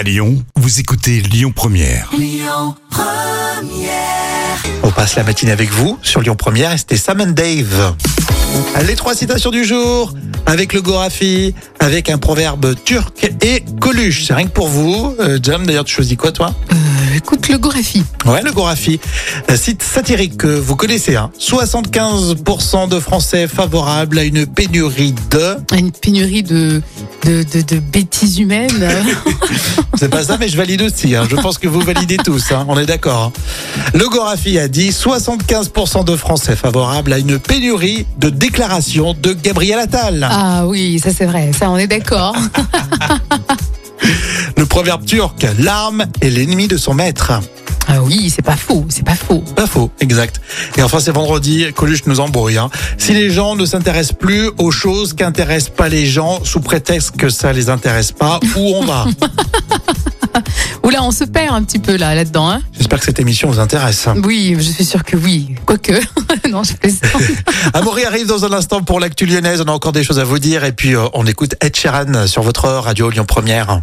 À Lyon, vous écoutez Lyon Première. On passe la matinée avec vous sur Lyon Première et c'était Sam and Dave. Les trois citations du jour avec le Gorafi, avec un proverbe turc et Coluche. C'est rien que pour vous. Euh, Jam, d'ailleurs, tu choisis quoi toi? Euh, écoute le Gorafi. Ouais, le Gorafi. Site satirique que vous connaissez. Hein. 75% de Français favorables à une pénurie de... Une pénurie de, de, de, de bêtises humaines. C'est pas ça, mais je valide aussi. hein. Je pense que vous validez tous. hein. On est d'accord. hein. Le Gorafi a dit 75% de Français favorables à une pénurie de déclarations de Gabriel Attal. ah oui, ça c'est vrai, ça on est d'accord. Proverbe turc, l'arme est l'ennemi de son maître. Ah oui, c'est pas faux, c'est pas faux. Pas faux, exact. Et enfin, c'est vendredi, Coluche nous embrouille. hein. Si les gens ne s'intéressent plus aux choses qu'intéressent pas les gens, sous prétexte que ça les intéresse pas, où on va? Oula, on se perd un petit peu là, là-dedans. Hein J'espère que cette émission vous intéresse. oui, je suis sûre que oui. Quoique, non, je plaisante. Amaury arrive dans un instant pour l'actu lyonnaise. On a encore des choses à vous dire. Et puis, euh, on écoute Ed Sheeran sur votre radio Lyon Première.